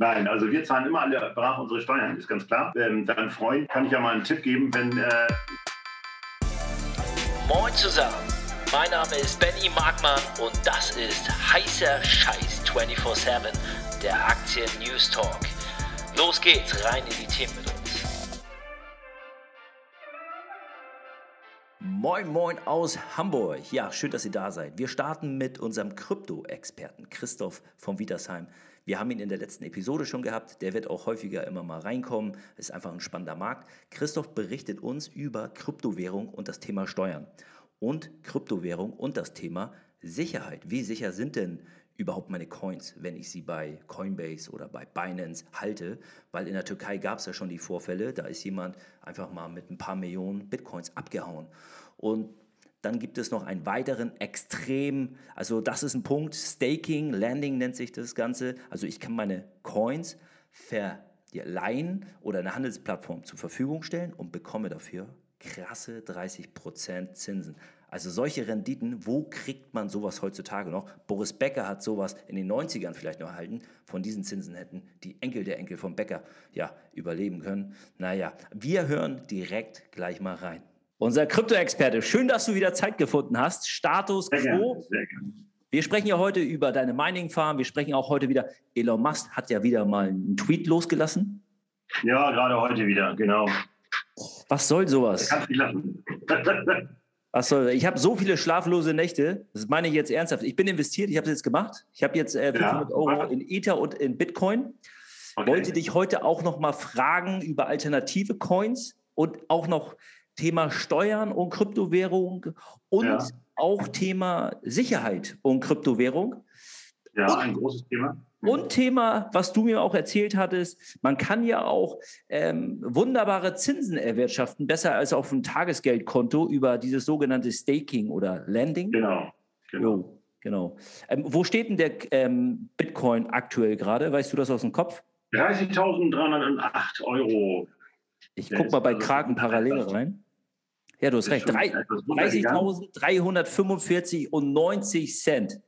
Nein, also wir zahlen immer alle brav unsere Steuern, ist ganz klar. Ähm, deinem Freund kann ich ja mal einen Tipp geben, wenn. Äh Moin zusammen, mein Name ist Benny Markmann und das ist heißer Scheiß 24-7, der Aktien News Talk. Los geht's, rein in die Themen mit uns. Moin, moin aus Hamburg. Ja, schön, dass ihr da seid. Wir starten mit unserem Krypto-Experten Christoph von Wietersheim. Wir haben ihn in der letzten Episode schon gehabt. Der wird auch häufiger immer mal reinkommen. Ist einfach ein spannender Markt. Christoph berichtet uns über Kryptowährung und das Thema Steuern. Und Kryptowährung und das Thema Sicherheit. Wie sicher sind denn überhaupt meine Coins, wenn ich sie bei Coinbase oder bei Binance halte? Weil in der Türkei gab es ja schon die Vorfälle. Da ist jemand einfach mal mit ein paar Millionen Bitcoins abgehauen. Und dann gibt es noch einen weiteren extrem, also das ist ein Punkt, Staking, Landing nennt sich das Ganze. Also ich kann meine Coins verleihen oder eine Handelsplattform zur Verfügung stellen und bekomme dafür krasse 30% Zinsen. Also solche Renditen, wo kriegt man sowas heutzutage noch? Boris Becker hat sowas in den 90ern vielleicht noch erhalten. Von diesen Zinsen hätten die Enkel der Enkel von Becker ja überleben können. Naja, wir hören direkt gleich mal rein. Unser Krypto-Experte, schön, dass du wieder Zeit gefunden hast. Status sehr quo. Gerne, gerne. Wir sprechen ja heute über deine Mining Farm. Wir sprechen auch heute wieder. Elon Musk hat ja wieder mal einen Tweet losgelassen. Ja, gerade heute wieder, genau. Was soll sowas? Kannst nicht lassen. Was soll, ich habe so viele schlaflose Nächte. Das meine ich jetzt ernsthaft. Ich bin investiert, ich habe es jetzt gemacht. Ich habe jetzt äh, 500 Ja. Euro in Ether und in Bitcoin. Okay. Wollte dich heute auch noch mal fragen über alternative Coins und auch noch Thema Steuern und Kryptowährung und Ja. auch Thema Sicherheit und Kryptowährung. Ja, ein großes Thema. Und Thema, was du mir auch erzählt hattest, man kann ja auch ähm, wunderbare Zinsen erwirtschaften, besser als auf dem Tagesgeldkonto über dieses sogenannte Staking oder Landing. Genau. genau. Jo, genau. Ähm, wo steht denn der ähm, Bitcoin aktuell gerade? Weißt du das aus dem Kopf? 30.308 Euro. Ich Der guck ist mal bei also Kraken parallel rein. Ja, du hast recht. schon Drei- etwas runtergegangen. 30.345 und 90 Cent.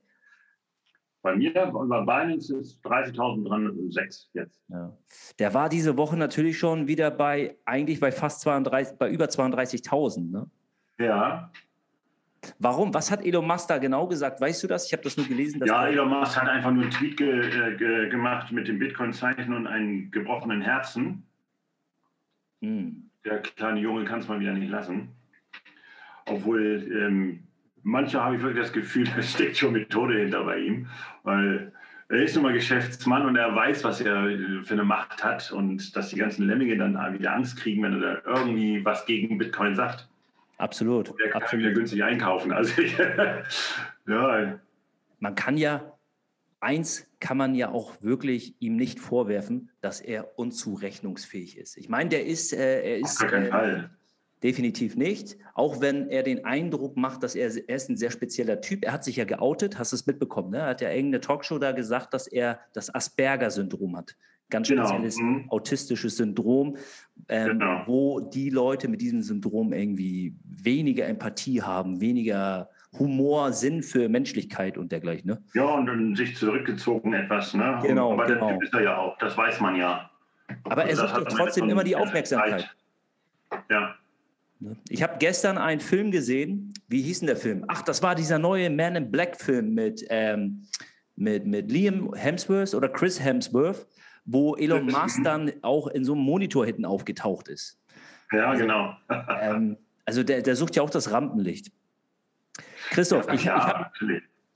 Bei mir, bei Binance ist 30.306 jetzt. Ja. Der war diese Woche natürlich schon wieder bei, eigentlich bei fast 32, bei über 32.000. Ne? Ja, Warum? Was hat Elon Musk da genau gesagt? Weißt du das? Ich habe das nur gelesen. Ja Elon Musk hat einfach nur einen Tweet ge, äh, ge, gemacht mit dem Bitcoin-Zeichen und einem gebrochenen Herzen. Hm. Der kleine Junge kann es mal wieder nicht lassen. Obwohl, ähm, manchmal habe ich wirklich das Gefühl, da steckt schon Methode hinter bei ihm. Weil er ist nun mal Geschäftsmann und er weiß, was er für eine Macht hat und dass die ganzen Lemminge dann wieder Angst kriegen, wenn er da irgendwie was gegen Bitcoin sagt. Absolut. Der kann wieder absolut. günstig einkaufen. Also, ja, Man kann ja, eins kann man ja auch wirklich ihm nicht vorwerfen, dass er unzurechnungsfähig ist. Ich meine, der ist, äh, er auf ist gar keinen äh, Fall. Definitiv nicht. Auch wenn er den Eindruck macht, dass er, er ist ein sehr spezieller Typ. Er hat sich ja geoutet, hast du es mitbekommen? Ne? Er hat ja irgendeine Talkshow da gesagt, dass er das Asperger-Syndrom hat. Ganz Genau, spezielles mhm. autistisches Syndrom, ähm, Genau. wo die Leute mit diesem Syndrom irgendwie weniger Empathie haben, weniger Humor, Sinn für Menschlichkeit und dergleichen. Ne? Ja, und dann sich zurückgezogen etwas. Ne? Genau, Aber genau. der Typ ist er ja auch, das weiß man ja. Aber er Also das sucht doch trotzdem immer die Aufmerksamkeit. Zeit. Ja? Ich habe gestern einen Film gesehen. Wie hieß denn der Film? Ach, das war dieser neue Man in Black Film mit, ähm, mit, mit Liam Hemsworth oder Chris Hemsworth, wo Elon. Musk dann auch in so einem Monitor hinten aufgetaucht ist. ja genau. Ähm, also der, der sucht ja auch das Rampenlicht. Christoph, ich, ich ja, habe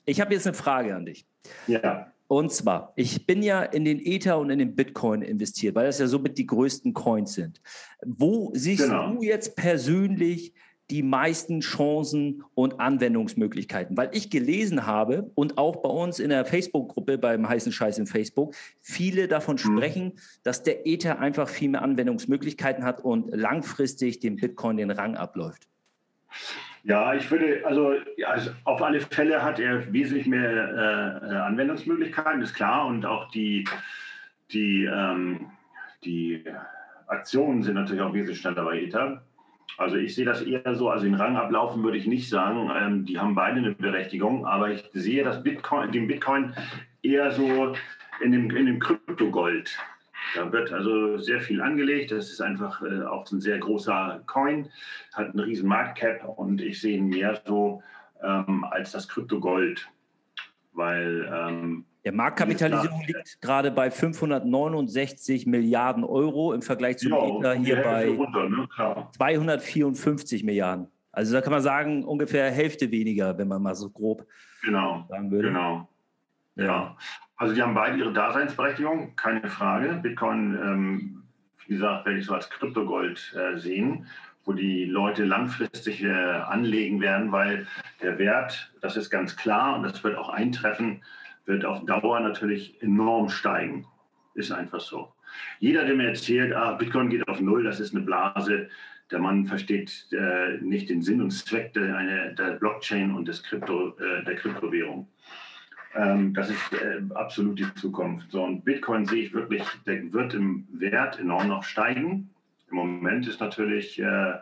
ich hab jetzt eine Frage an dich. Ja, Und zwar, ich bin ja in den Ether und in den Bitcoin investiert, weil das ja somit die größten Coins sind. Wo siehst Genau. du jetzt persönlich die meisten Chancen und Anwendungsmöglichkeiten? Weil ich gelesen habe und auch bei uns in der Facebook-Gruppe beim heißen Scheiß in Facebook viele davon sprechen, dass der Ether einfach viel mehr Anwendungsmöglichkeiten hat und langfristig dem Bitcoin den Rang abläuft. Ja, ich würde, also, also auf alle Fälle hat er wesentlich mehr äh, äh, Anwendungsmöglichkeiten, ist klar. Und auch die, die, ähm, die Aktionen sind natürlich auch wesentlich schneller bei Ether. Also ich sehe das eher so, also in Rang ablaufen würde ich nicht sagen. Ähm, die haben beide eine Berechtigung, aber ich sehe das Bitcoin, den Bitcoin eher so in dem, in dem Kryptogold. Da wird also sehr viel angelegt. Das ist einfach äh, auch ein sehr großer Coin, hat einen riesen Marktcap und ich sehe ihn mehr so ähm, als das Kryptogold, weil ähm, der Marktkapitalisierung liegt gerade bei 569 Milliarden Euro im Vergleich zum ja, hier bei runter, ne? 254 Milliarden. Also da kann man sagen, ungefähr Hälfte weniger, wenn man mal so grob genau, sagen würde. Genau. Ja. Also die haben beide ihre Daseinsberechtigung, keine Frage. Bitcoin, ähm, wie gesagt, werde ich so als Kryptogold äh, sehen, wo die Leute langfristig äh, anlegen werden, weil der Wert, das ist ganz klar und das wird auch eintreffen, wird auf Dauer natürlich enorm steigen. Ist einfach so. Jeder, der mir erzählt, ah, Bitcoin geht auf Null, das ist eine Blase, der Mann versteht äh, nicht den Sinn und Zweck der, eine, der Blockchain und des Krypto, äh, der Kryptowährung. Ähm, das ist äh, absolut die Zukunft. So, und Bitcoin sehe ich wirklich, der wird im Wert enorm noch steigen. Im Moment ist natürlich äh,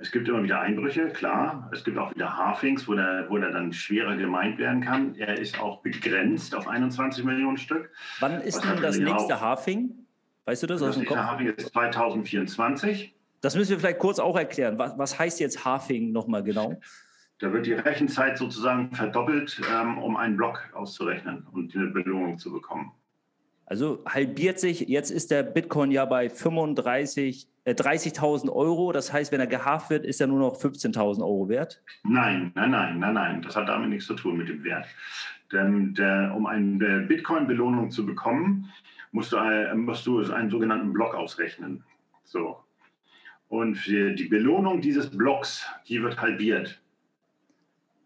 es gibt immer wieder Einbrüche, klar. Es gibt auch wieder Halfings, wo der, wo der dann schwerer gemeint werden kann. Er ist auch begrenzt auf 21 Millionen Stück. Wann ist denn das nächste auch, Halfing? Weißt du das, das aus dem Kopf? Halfing ist 2024. Das müssen wir vielleicht kurz auch erklären. Was, was heißt jetzt Halfing nochmal genau? Da wird die Rechenzeit sozusagen verdoppelt, ähm, um einen Block auszurechnen und eine Belohnung zu bekommen. Also halbiert sich, jetzt ist der Bitcoin ja bei 35, äh, 30.000 Euro. Das heißt, wenn er gehaft wird, ist er nur noch 15.000 Euro wert? Nein, nein, nein, nein, nein. Das hat damit nichts zu tun mit dem Wert. Denn der, um eine Bitcoin-Belohnung zu bekommen, musst du, äh, musst du einen sogenannten Block ausrechnen. So. Und die Belohnung dieses Blocks, die wird halbiert.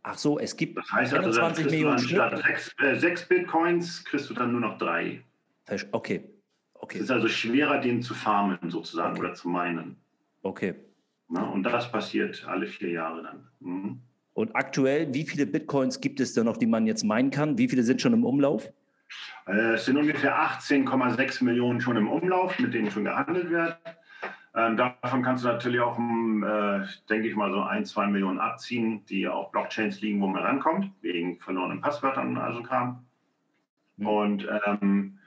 Ach so, es gibt das heißt 21 also, Millionen Stück. Statt sechs, äh, sechs Bitcoins kriegst du dann nur noch drei. Okay. okay. Es ist also schwerer, den zu farmen sozusagen okay. oder zu meinen. Okay. Na, und das passiert alle vier Jahre dann. Mhm. Und aktuell, wie viele Bitcoins gibt es denn noch, die man jetzt meinen kann? Wie viele sind schon im Umlauf? Äh, es sind ungefähr 18,6 Millionen schon im Umlauf, mit denen schon gehandelt wird. Ähm, davon kannst du natürlich auch, äh, denke ich mal, so ein, zwei Millionen abziehen, die auf Blockchains liegen, wo man rankommt, wegen verlorenen Passwörtern und also Kram. Mhm. Und ähm,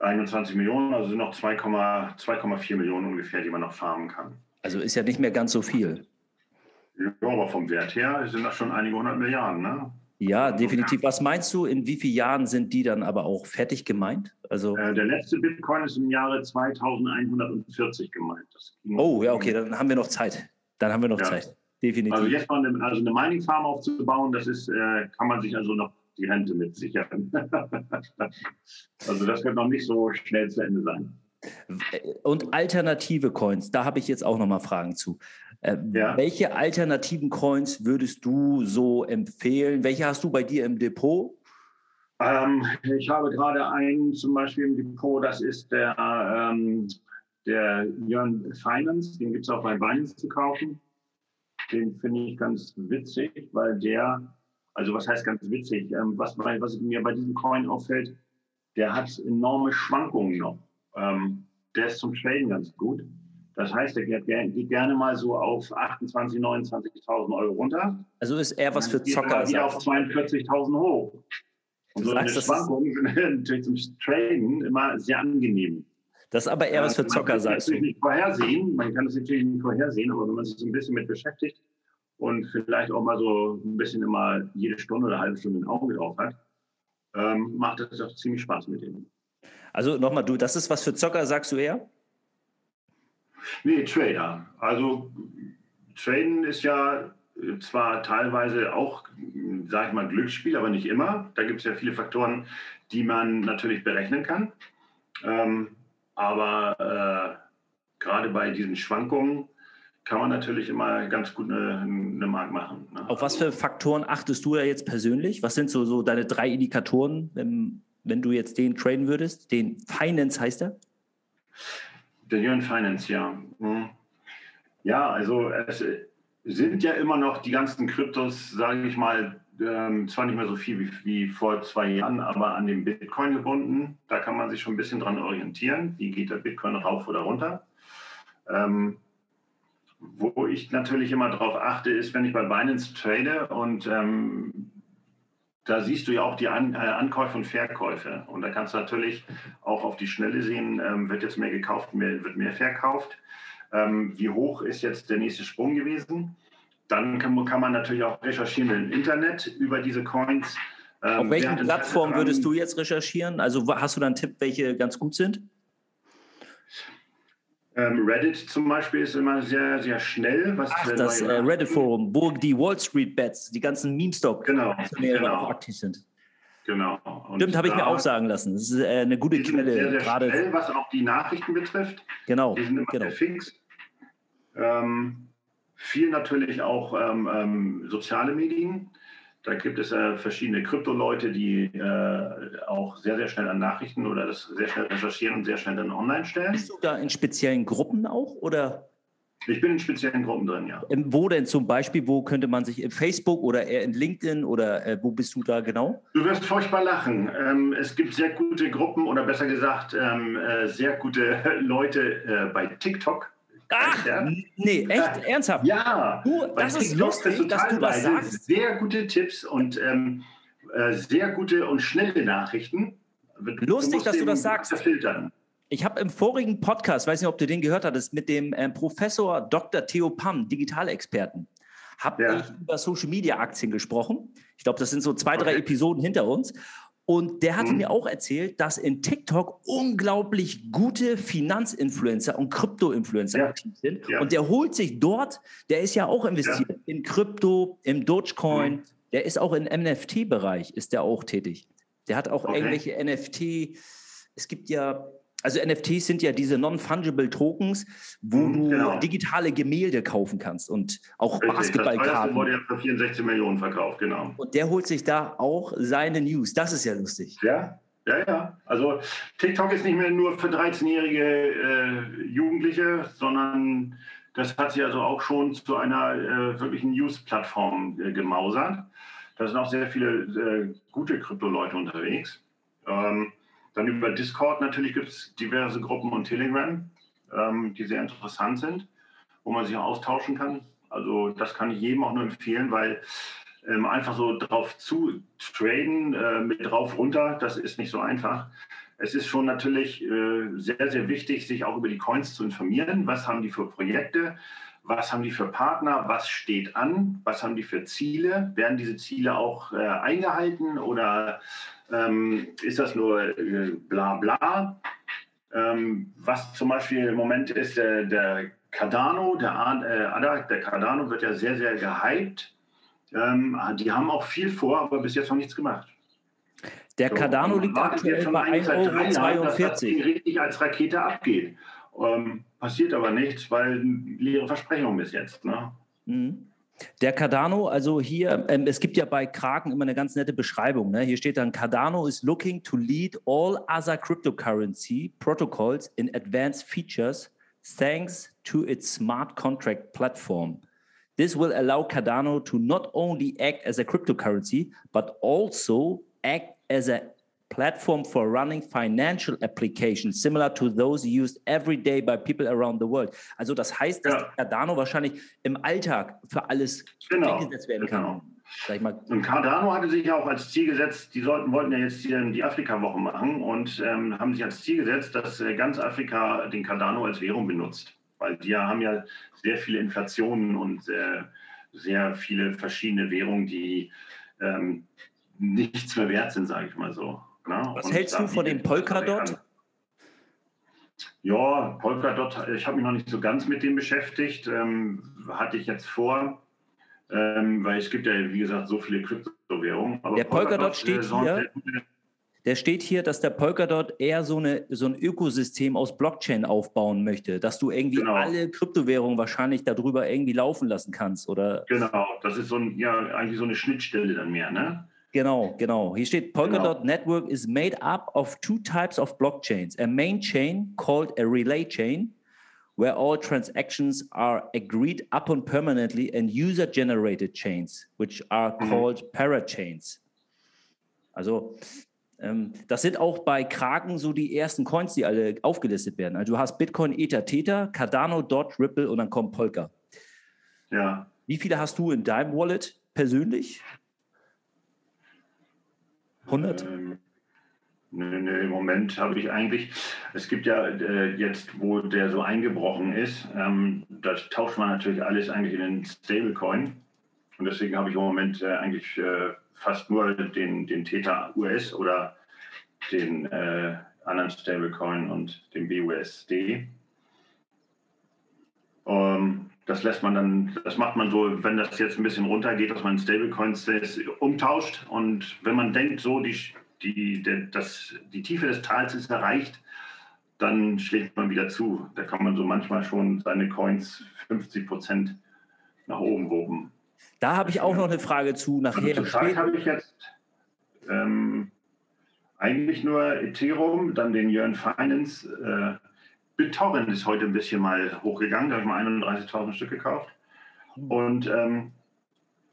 21 Millionen, also sind noch 2,4 Millionen ungefähr, die man noch farmen kann. Also ist ja nicht mehr ganz so viel. Ja, aber vom Wert her sind das schon einige hundert Milliarden, ne? Ja, definitiv. Was meinst du, in wie vielen Jahren sind die dann aber auch fertig gemeint? Also äh, der letzte Bitcoin ist im Jahre 2140 gemeint. oh, ja, okay, dann haben wir noch Zeit. Dann haben wir noch ja. Zeit. Definitiv. Also jetzt mal eine, also eine Mining Farm aufzubauen, das ist, äh, kann man sich also noch die Rente mit sichern. also das wird noch nicht so schnell zu Ende sein. Und alternative Coins, da habe ich jetzt auch noch mal Fragen zu. Äh, ja. Welche alternativen Coins würdest du so empfehlen? Welche hast du bei dir im Depot? Ähm, ich habe gerade einen zum Beispiel im Depot, das ist der, ähm, der Jörn Finance, den gibt es auch bei Binance zu kaufen. Den finde ich ganz witzig, weil der also was heißt ganz witzig? Ähm, was, was mir bei diesem Coin auffällt, der hat enorme Schwankungen noch. Ähm, der ist zum Traden ganz gut. Das heißt, der geht, geht gerne mal so auf 28.000, 29.000 Euro runter. Also ist er was für Zocker? Geht auf 42.000 hoch. Und du so sagst, eine Schwankung sind natürlich zum Traden immer sehr angenehm. Das ist aber eher was für Zocker, sagst du. Man kann es nicht vorhersehen, man kann es natürlich nicht vorhersehen, aber wenn man sich ein bisschen mit beschäftigt, und vielleicht auch mal so ein bisschen immer jede Stunde oder eine halbe Stunde ein Auge drauf hat, ähm, macht es doch ziemlich Spaß mit denen. Also nochmal, du, das ist was für Zocker, sagst du eher? Nee, Trader. Also Traden ist ja zwar teilweise auch, sage ich mal, Glücksspiel, aber nicht immer. Da gibt es ja viele Faktoren, die man natürlich berechnen kann. Ähm, aber äh, gerade bei diesen Schwankungen kann man natürlich immer ganz gut eine, eine Mark machen. Ne? Auf was für Faktoren achtest du da jetzt persönlich? Was sind so, so deine drei Indikatoren, wenn, wenn du jetzt den traden würdest? Den Finance heißt er? Der Jörn Finance, ja. Hm. Ja, also es sind ja immer noch die ganzen Kryptos, sage ich mal, ähm, zwar nicht mehr so viel wie, wie, vor zwei Jahren, aber an den Bitcoin gebunden. Da kann man sich schon ein bisschen dran orientieren. Wie geht der Bitcoin rauf oder runter? Ähm, wo ich natürlich immer darauf achte, ist, wenn ich bei Binance trade und ähm, da siehst du ja auch die An äh, Ankäufe und Verkäufe. Und da kannst du natürlich auch auf die Schnelle sehen, ähm, wird jetzt mehr gekauft, mehr, wird mehr verkauft. Ähm, wie hoch ist jetzt der nächste Sprung gewesen? Dann kann, kann man natürlich auch recherchieren im Internet über diese Coins. Ähm, auf welchen Plattformen würdest du jetzt recherchieren? Also hast du da einen Tipp, welche ganz gut sind? Ähm, Reddit zum Beispiel ist immer sehr, sehr schnell. Was Ach, das äh, Reddit-Forum, wo die Wall Street Bets, die ganzen Meme-Stock genau, genau. aktiv sind. Genau. Und Stimmt, habe ich mir auch sagen lassen. Das ist äh, eine gute die Quelle. Sehr, sehr gerade schnell, was auch die Nachrichten betrifft. Genau. Die sind immer genau. sehr fix. Ähm, viel natürlich auch ähm, ähm soziale Medien. Da gibt es äh, verschiedene Krypto-Leute, die äh, auch sehr, sehr schnell an Nachrichten oder das sehr schnell recherchieren und sehr schnell dann online stellen. Bist du da in speziellen Gruppen auch oder? Ich bin in speziellen Gruppen drin, ja. Ähm, wo denn zum Beispiel? Wo könnte man sich in Facebook oder eher in LinkedIn oder äh, wo bist du da genau? Du wirst furchtbar lachen. Ähm, es gibt sehr gute Gruppen oder besser gesagt ähm, äh, sehr gute Leute äh, bei TikTok Ach, nee, echt? Ernsthaft? Ja. Du, das ist lustig, dass du das sagst. Sehr gute Tipps und ähm, äh, sehr gute und schnelle Nachrichten. Lustig, dass du das sagst. Filtern. Ich habe im vorigen Podcast, weiß nicht, ob du den gehört hattest, mit dem äh, Professor Dr. Theo Pam, Digitalexperten, habe ja. ich über Social Media Aktien gesprochen. Ich glaube, das sind so zwei, okay. drei Episoden hinter uns. Und der hatte mhm. mir auch erzählt, dass in TikTok unglaublich gute Finanzinfluencer und Krypto-Influencer ja. aktiv sind. Ja. Und der holt sich dort, der ist ja auch investiert ja. in Krypto, im Dogecoin, mhm. der ist auch im NFT-Bereich, ist der auch tätig. Der hat auch okay. irgendwelche NFT, es gibt ja also NFTs sind ja diese Non-Fungible Tokens, wo mhm, du genau. digitale Gemälde kaufen kannst und auch Richtig, Basketballkarten. Das wurde ja für 64 Millionen verkauft, genau. Und der holt sich da auch seine News. Das ist ja lustig. Ja, ja, ja. Also TikTok ist nicht mehr nur für 13-jährige äh, Jugendliche, sondern das hat sich also auch schon zu einer äh, wirklichen News-Plattform äh, gemausert. Da sind auch sehr viele äh, gute Krypto-Leute unterwegs. Ähm, dann über Discord natürlich gibt es diverse Gruppen und Telegram, ähm, die sehr interessant sind, wo man sich austauschen kann. Also das kann ich jedem auch nur empfehlen, weil ähm, einfach so drauf zu traden, äh, mit drauf runter, das ist nicht so einfach. Es ist schon natürlich äh, sehr, sehr wichtig, sich auch über die Coins zu informieren. Was haben die für Projekte? Was haben die für Partner? Was steht an? Was haben die für Ziele? Werden diese Ziele auch äh, eingehalten oder ähm, ist das nur äh, bla bla. Ähm, was zum Beispiel im Moment ist, der, der Cardano, der, äh, der Cardano wird ja sehr, sehr gehypt. Ähm, die haben auch viel vor, aber bis jetzt noch nichts gemacht. Der so, Cardano liegt aktuell bei 1,42 Euro. Dass das Ding richtig als Rakete abgeht. Ähm, passiert aber nichts, weil leere Versprechung bis jetzt. Ne? Mhm. Der Cardano, also hier, ähm, es gibt ja bei Kraken immer eine ganz nette Beschreibung. Ne? Hier steht dann, Cardano is looking to lead all other cryptocurrency protocols in advanced features thanks to its smart contract platform. This will allow Cardano to not only act as a cryptocurrency, but also act as a platform for running financial applications similar to those used every day by people around the world. Also das heißt, dass ja. Cardano wahrscheinlich im Alltag für alles genau. eingesetzt werden kann. Genau. Und Cardano hatte sich ja auch als Ziel gesetzt, die sollten, wollten ja jetzt die, die Afrika-Woche machen und ähm, haben sich als Ziel gesetzt, dass äh, ganz Afrika den Cardano als Währung benutzt. Weil die haben ja sehr viele Inflationen und äh, sehr viele verschiedene Währungen, die ähm, nichts mehr wert sind, sage ich mal so. Ne? Was und hältst du von dem Polkadot? Ja, Polkadot, ich habe mich noch nicht so ganz mit dem beschäftigt. Ähm, hatte ich jetzt vor, ähm, weil es gibt ja, wie gesagt, so viele Kryptowährungen. Der Polkadot, Polkadot steht äh, hier. Der steht hier, dass der Polkadot eher so, eine, so ein Ökosystem aus Blockchain aufbauen möchte, dass du irgendwie genau. alle Kryptowährungen wahrscheinlich darüber irgendwie laufen lassen kannst, oder? Genau, das ist so ein, ja, eigentlich so eine Schnittstelle dann mehr, ne? Genau, genau. Hier steht Polkadot genau. Network is made up of two types of blockchains. A main chain called a relay chain, where all transactions are agreed upon permanently, and user-generated chains, which are mhm. called parachains. Also ähm, das sind auch bei Kraken so die ersten Coins, die alle aufgelistet werden. Also du hast Bitcoin, Ether, Tether, Cardano, Dot, Ripple und dann kommt Polka. Ja. Wie viele hast du in deinem Wallet persönlich? 100? Ähm, nö, nö, Im Moment habe ich eigentlich, es gibt ja äh, jetzt, wo der so eingebrochen ist, ähm, da tauscht man natürlich alles eigentlich in den Stablecoin. Und deswegen habe ich im Moment äh, eigentlich äh, fast nur den, den Theta US oder den äh, anderen Stablecoin und den BUSD. Ähm, das lässt man dann, das macht man so, wenn das jetzt ein bisschen runtergeht, dass man Stablecoins umtauscht und wenn man denkt, so die, die, der, das, die Tiefe des Tals ist erreicht, dann schlägt man wieder zu. Da kann man so manchmal schon seine Coins 50 Prozent nach oben woben. Da habe ich auch noch eine Frage zu nachher. Also Zeit habe ich jetzt ähm, eigentlich nur Ethereum, dann den Yearn Finance. Äh, BitTorrent ist heute ein bisschen mal hochgegangen, da habe ich mal 31.000 Stück gekauft. Und ähm,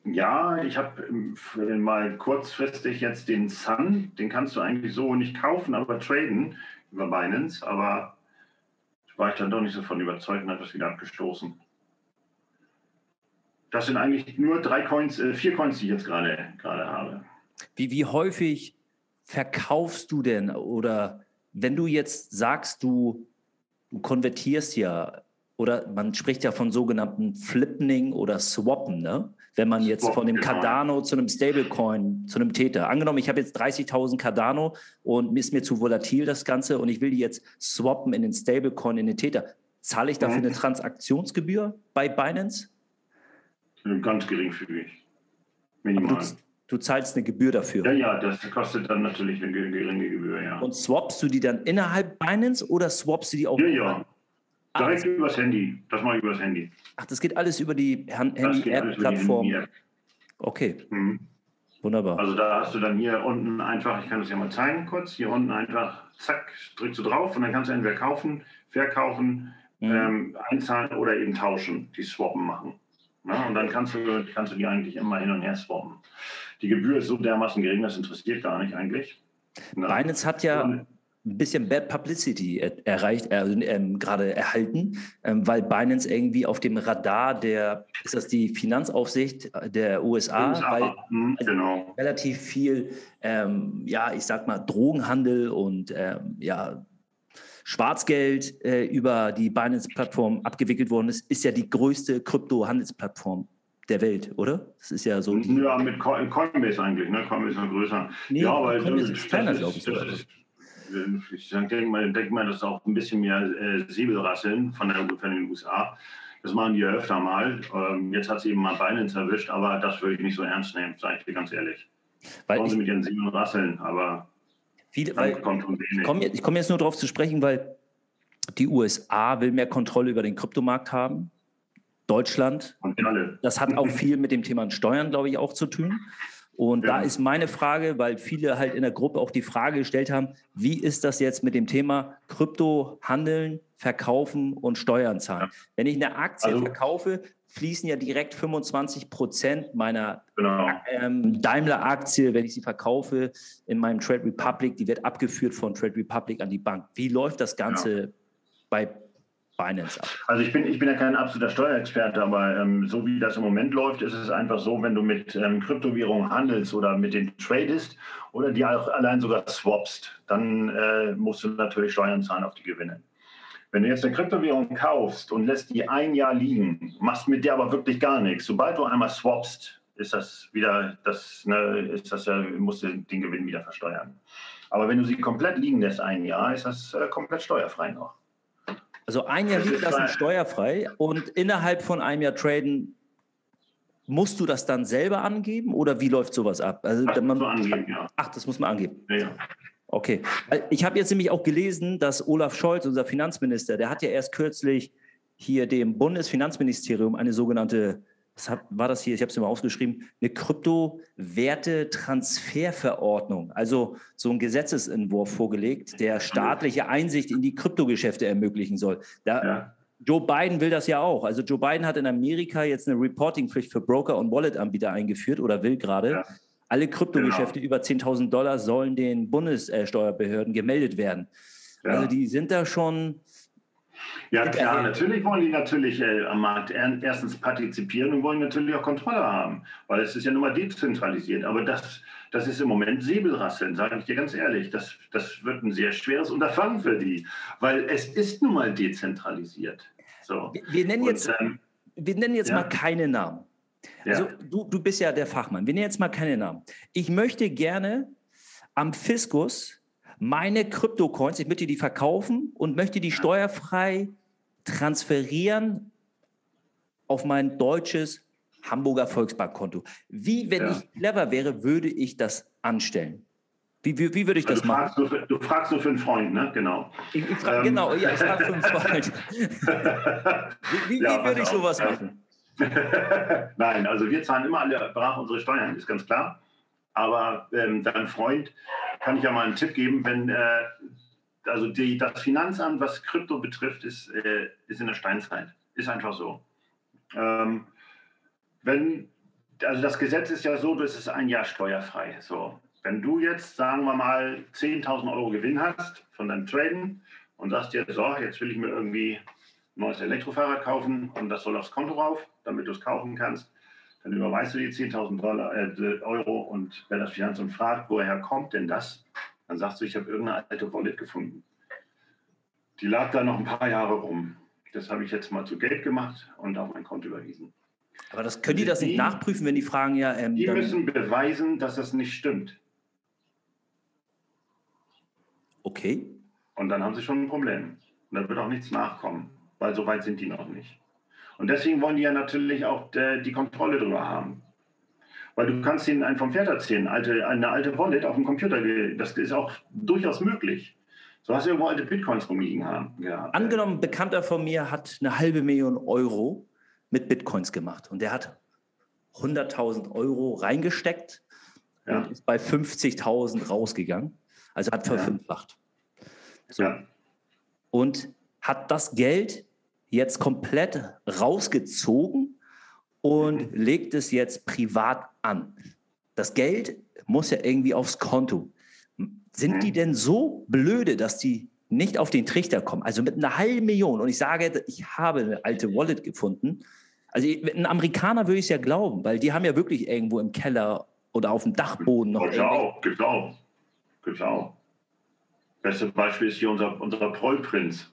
ja, ich habe ähm, mal kurzfristig jetzt den Sun, den kannst du eigentlich so nicht kaufen, aber traden über Binance, aber war ich dann doch nicht so von überzeugt und habe das wieder abgestoßen. Das sind eigentlich nur drei Coins, äh, vier Coins, die ich jetzt gerade gerade habe. Wie, wie häufig verkaufst du denn oder wenn du jetzt sagst, du, du konvertierst ja oder man spricht ja von sogenannten Flippening oder Swappen, ne? Wenn man jetzt Swap, von dem genau. Cardano zu einem Stablecoin, zu einem Tether, angenommen, ich habe jetzt 30.000 Cardano und ist mir zu volatil das Ganze und ich will die jetzt swappen in den Stablecoin, in den Tether, zahle ich dafür mhm. eine Transaktionsgebühr bei Binance? Ganz geringfügig. Minimal. Du, zahlst eine Gebühr dafür. Ja, ja, das kostet dann natürlich eine geringe Gebühr, ja. Und swappst du die dann innerhalb Binance oder swappst du die auch? Ja, ja. Direkt ah, übers Handy. Das mache ich übers Handy. Ach, das geht alles über die Handy-App-Plattform. Handy okay. Mhm. Wunderbar. Also da hast du dann hier unten einfach, ich kann das ja mal zeigen kurz, hier unten einfach, zack, drückst du drauf und dann kannst du entweder kaufen, verkaufen, mhm. ähm, einzahlen oder eben tauschen, die Swappen machen. Na, und dann kannst du, kannst du die eigentlich immer hin und her swappen. Die Gebühr ist so dermaßen gering, das interessiert gar nicht eigentlich. Na, Binance hat ja ein bisschen Bad Publicity erreicht, äh, äh, gerade erhalten, äh, weil Binance irgendwie auf dem Radar der, ist das die Finanzaufsicht der USA, USA weil hm, genau. relativ viel, ähm, ja, ich sag mal, Drogenhandel und ähm, ja, Schwarzgeld äh, über die Binance-Plattform abgewickelt worden ist, ist ja die größte Krypto-Handelsplattform der Welt, oder? Das ist ja so. ja, mit Coinbase eigentlich, ne? Coinbase ist noch größer. Nee, ja, aber Coinbase ist kleiner, glaube ich. Sogar. Ich denke mal, denk mal, das ist auch ein bisschen mehr äh, Säbelrasseln von, der, von den USA. Das machen die ja öfter mal. Ähm, jetzt hat sie eben mal Binance erwischt, aber das würde ich nicht so ernst nehmen, sage ich dir ganz ehrlich. Weil sie mit ihren Säbelrasseln, aber Viele, weil, ich komme jetzt, komm jetzt nur darauf zu sprechen, weil die USA will mehr Kontrolle über den Kryptomarkt haben. Deutschland. Das hat auch viel mit dem Thema Steuern, glaube ich, auch zu tun. Und ja. da ist meine Frage, weil viele halt in der Gruppe auch die Frage gestellt haben, wie ist das jetzt mit dem Thema Krypto handeln, verkaufen und Steuern zahlen? Ja. Wenn ich eine Aktie also, verkaufe, fließen ja direkt 25 Prozent meiner genau. ähm, Daimler-Aktie, wenn ich sie verkaufe, in meinem Trade Republic, die wird abgeführt von Trade Republic an die Bank. Wie läuft das Ganze genau. bei Binance ab? Also ich bin, ich bin ja kein absoluter Steuerexperte, aber ähm, so wie das im Moment läuft, ist es einfach so, wenn du mit ähm, Kryptowährungen handelst oder mit den tradest oder die auch allein sogar swapst, dann äh, musst du natürlich Steuern zahlen auf die Gewinne. Wenn du jetzt eine Kryptowährung kaufst und lässt die ein Jahr liegen, machst mit der aber wirklich gar nichts. Sobald du einmal swapst, ist das wieder, das, ne, ist das ja, musst du den Gewinn wieder versteuern. Aber wenn du sie komplett liegen lässt ein Jahr, ist das äh, komplett steuerfrei noch. Also ein Jahr liegen lassen steuerfrei und innerhalb von einem Jahr traden Musst du das dann selber angeben oder wie läuft sowas ab? Also, muss man angeben, ja. Ach, das muss man angeben. Ja, ja. Okay. Ich habe jetzt nämlich auch gelesen, dass Olaf Scholz, unser Finanzminister, der hat ja erst kürzlich hier dem Bundesfinanzministerium eine sogenannte, was war das hier, ich habe es immer ausgeschrieben, eine Kryptowerte-Transferverordnung, also so ein Gesetzesentwurf vorgelegt, der staatliche Einsicht in die Kryptogeschäfte ermöglichen soll. Da, ja. Joe Biden will das ja auch. Also Joe Biden hat in Amerika jetzt eine Reportingpflicht für Broker und Wallet-Anbieter eingeführt oder will gerade. Ja. Alle Kryptogeschäfte genau. über 10.000 Dollar sollen den Bundessteuerbehörden gemeldet werden. Ja. Also die sind da schon. Ja, klar, natürlich wollen die natürlich äh, am Markt erstens partizipieren und wollen natürlich auch Kontrolle haben, weil es ist ja nun mal dezentralisiert. Aber das, das ist im Moment Säbelrasseln, sage ich dir ganz ehrlich. Das, das wird ein sehr schweres Unterfangen für die, weil es ist nun mal dezentralisiert. So. Wir, wir nennen jetzt, und, ähm, wir nennen jetzt ja. mal keine Namen. Also ja. du, du bist ja der Fachmann. Wir nennen jetzt mal keine Namen. Ich möchte gerne am Fiskus meine Kryptocoins, ich möchte die verkaufen und möchte die steuerfrei transferieren auf mein deutsches Hamburger Volksbankkonto. Wie, wenn ja. ich clever wäre, würde ich das anstellen? Wie, wie, wie würde ich das also machen? Fragst du, du, fragst nur für einen Freund, ne? Genau. Ich, ich frage, ähm. Genau, ja, ich frage für einen Freund. wie, wie, ja, würde ich sowas machen? Nein, also wir zahlen immer alle brav unsere Steuern, ist ganz klar. Aber ähm, dein Freund kann ich ja mal einen Tipp geben, wenn äh, also die, das Finanzamt, was Krypto betrifft, ist, äh, ist in der Steinzeit. Ist einfach so. Ähm, wenn, also das Gesetz ist ja so, das ist ein Jahr steuerfrei. So, wenn du jetzt, sagen wir mal, 10.000 Euro Gewinn hast von deinem Traden und sagst dir, so, jetzt will ich mir irgendwie ein neues Elektrofahrrad kaufen und das soll aufs Konto rauf, damit du es kaufen kannst, dann überweist du die 10.000 äh, Euro und wer das Finanzamt fragt, woher kommt denn das, dann sagst du, ich habe irgendeine alte Wallet gefunden. Die lag da noch ein paar Jahre rum. Das habe ich jetzt mal zu Geld gemacht und auf mein Konto überwiesen. Aber das können die das nicht nachprüfen, wenn die fragen, ja. Ähm, die müssen beweisen, dass das nicht stimmt. Okay. Und dann haben sie schon ein Problem. Und da wird auch nichts nachkommen, weil so weit sind die noch nicht. Und deswegen wollen die ja natürlich auch äh, die Kontrolle darüber haben. Weil du kannst ihnen einen vom Pferd erzählen, alte, eine alte Wallet auf dem Computer, das ist auch durchaus möglich. So hast du irgendwo alte Bitcoins rumliegen haben. Ja. Angenommen, ein Bekannter von mir hat eine halbe Million Euro mit Bitcoins gemacht und der hat 100.000 Euro reingesteckt ja. und ist bei 50.000 rausgegangen. Also hat verfünffacht. So. Ja. Und hat das Geld jetzt komplett rausgezogen und mhm. legt es jetzt privat an. Das Geld muss ja irgendwie aufs Konto. Sind mhm. die denn so blöde, dass die nicht auf den Trichter kommen? Also mit einer halben Million. Und ich sage, ich habe eine alte Wallet gefunden. Also ein Amerikaner würde ich es ja glauben, weil die haben ja wirklich irgendwo im Keller oder auf dem Dachboden noch. Genau, genau, genau. Beste Beispiel ist hier unser, unser Prollprinz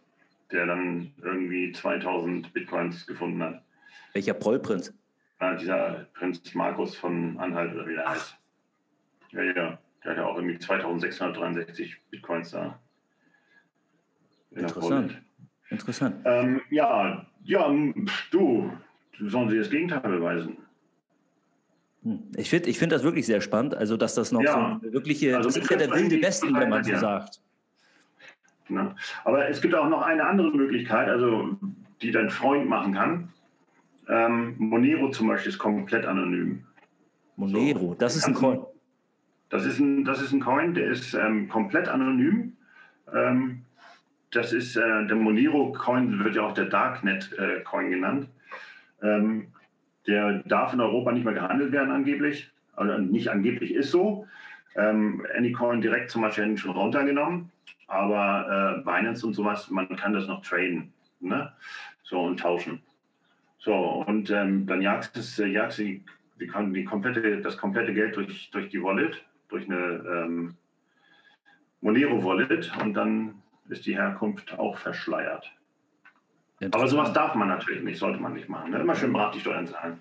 der dann irgendwie 2000 Bitcoins gefunden hat. Welcher Prollprinz? Ja, dieser Prinz Markus von Anhalt oder wie der heißt. Ja, ja. Der hat ja auch irgendwie 2663 Bitcoins da. Interessant. Interessant. Ähm, ja, ja, du, sollen sie das Gegenteil beweisen. Hm. Ich finde ich find das wirklich sehr spannend, also dass das noch ja. so eine wirkliche, also das ist ja der wilde Westen, wenn man so ja. sagt. Ne? Aber es gibt auch noch eine andere Möglichkeit, also die dein Freund machen kann. Ähm, Monero zum Beispiel ist komplett anonym. Monero, so. das ist ein Coin. Das ist ein, das ist ein Coin, der ist ähm, komplett anonym. Ähm, das ist äh, der Monero-Coin, wird ja auch der Darknet-Coin äh, genannt. Ähm, der darf in Europa nicht mehr gehandelt werden, angeblich. Also nicht angeblich ist so. Ähm, Anycoin direkt zum Beispiel schon runtergenommen. Aber äh, Binance und sowas, man kann das noch traden. Ne? So und tauschen. So, und ähm, dann jagst, es, äh, jagst die, die, die, komplette, das komplette Geld durch, durch die Wallet, durch eine ähm, Monero-Wallet und dann ist die Herkunft auch verschleiert. Aber sowas darf man natürlich nicht, sollte man nicht machen. Ne? Immer schön brav die Steuern zahlen.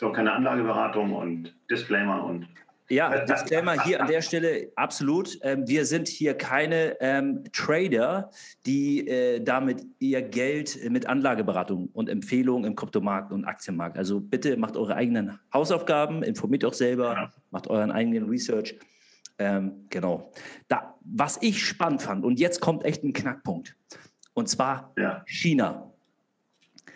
Auch keine Anlageberatung und Disclaimer und ja, Disclaimer hier an der Stelle absolut. Ähm, wir sind hier keine ähm, Trader, die äh, damit ihr Geld mit Anlageberatung und Empfehlungen im Kryptomarkt und Aktienmarkt. Also bitte macht eure eigenen Hausaufgaben, informiert euch selber, ja. macht euren eigenen Research. Ähm, genau. Da, was ich spannend fand, und jetzt kommt echt ein Knackpunkt, und zwar ja. China.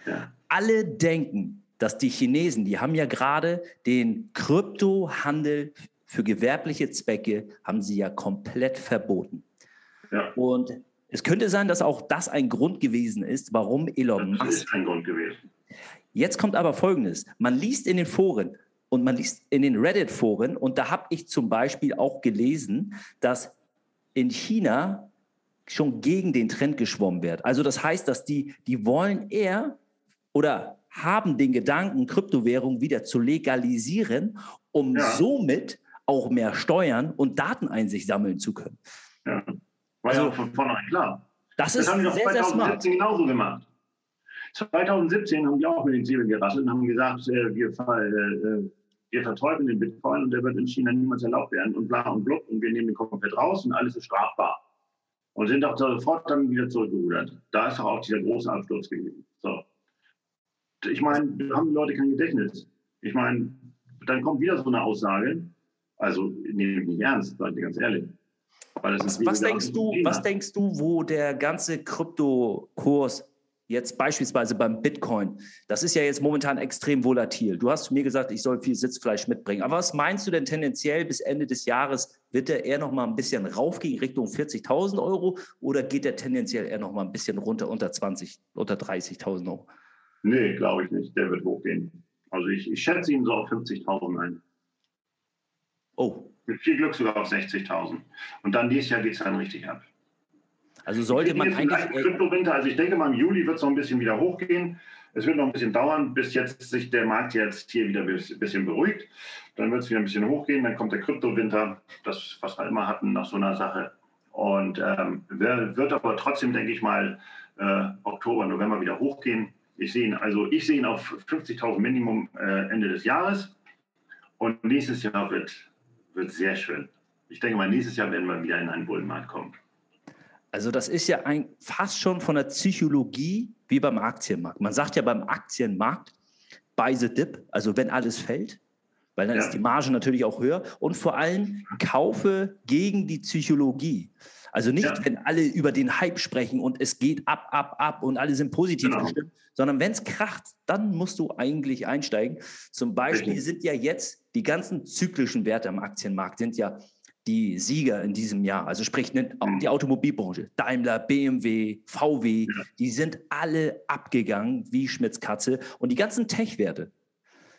Ja. Alle denken, dass die Chinesen, die haben ja gerade den Kryptohandel für gewerbliche Zwecke, haben sie ja komplett verboten. Ja. Und es könnte sein, dass auch das ein Grund gewesen ist, warum Elon Musk. Das ist ein Grund gewesen. Jetzt kommt aber Folgendes. Man liest in den Foren und man liest in den Reddit-Foren und da habe ich zum Beispiel auch gelesen, dass in China schon gegen den Trend geschwommen wird. Also das heißt, dass die, die wollen eher oder haben den Gedanken, Kryptowährungen wieder zu legalisieren, um ja. somit auch mehr Steuern und Dateneinsicht sammeln zu können. Ja, war also, ja von vornherein klar. Das, das ist haben die sehr, 2017 sehr genauso gemacht. 2017 haben die auch mit den Zwiebeln gerasselt und haben gesagt, äh, wir, äh, wir verteufeln den Bitcoin und der wird in China niemals erlaubt werden und bla und blub und wir nehmen den komplett raus und alles ist strafbar. Und sind auch sofort dann wieder zurückgerudert. Da ist auch dieser große Absturz gewesen. Ich meine, haben die Leute kein Gedächtnis. Ich meine, dann kommt wieder so eine Aussage, also nehme ich nicht ernst, sage ich ganz ehrlich. Was, was denkst du, was denkst du, wo der ganze Kryptokurs jetzt beispielsweise beim Bitcoin, das ist ja jetzt momentan extrem volatil. Du hast mir gesagt, ich soll viel Sitzfleisch mitbringen. Aber was meinst du denn tendenziell bis Ende des Jahres? Wird der eher noch mal ein bisschen raufgehen Richtung 40.000 Euro oder geht der tendenziell eher noch mal ein bisschen runter unter 20, unter 30.000 Euro? Nee, glaube ich nicht. Der wird hochgehen. Also ich, ich schätze ihn so auf 50.000 ein. Oh. Mit viel Glück sogar auf 60.000. Und dann nächstes Jahr geht es dann richtig ab. Also sollte man eigentlich. Kryptowinter, also ich denke mal, im Juli wird es noch ein bisschen wieder hochgehen. Es wird noch ein bisschen dauern, bis jetzt sich der Markt jetzt hier wieder ein bisschen beruhigt. Dann wird es wieder ein bisschen hochgehen. Dann kommt der Kryptowinter, das, was wir immer hatten nach so einer Sache. Und ähm, wird aber trotzdem, denke ich mal, äh, Oktober, November wieder hochgehen. Ich sehe ihn, also ich sehe ihn auf 50.000 Minimum äh, Ende des Jahres. Und nächstes Jahr wird, wird sehr schön. Ich denke mal, nächstes Jahr werden wir wieder in einen Bullenmarkt kommen. Also das ist ja ein, fast schon von der Psychologie wie beim Aktienmarkt. Man sagt ja beim Aktienmarkt, buy the dip, also wenn alles fällt, weil dann ja. ist die Marge natürlich auch höher. Und vor allem kaufe gegen die Psychologie. Also nicht, ja. wenn alle über den Hype sprechen und es geht ab, ab, ab und alle sind positiv genau. gestimmt, sondern wenn es kracht, dann musst du eigentlich einsteigen. Zum Beispiel Richtig. sind ja jetzt die ganzen zyklischen Werte am Aktienmarkt sind ja die Sieger in diesem Jahr, also sprich ne, mhm. die Automobilbranche, Daimler, BMW, VW, ja. die sind alle abgegangen wie Schmitz Katze und die ganzen Tech-Werte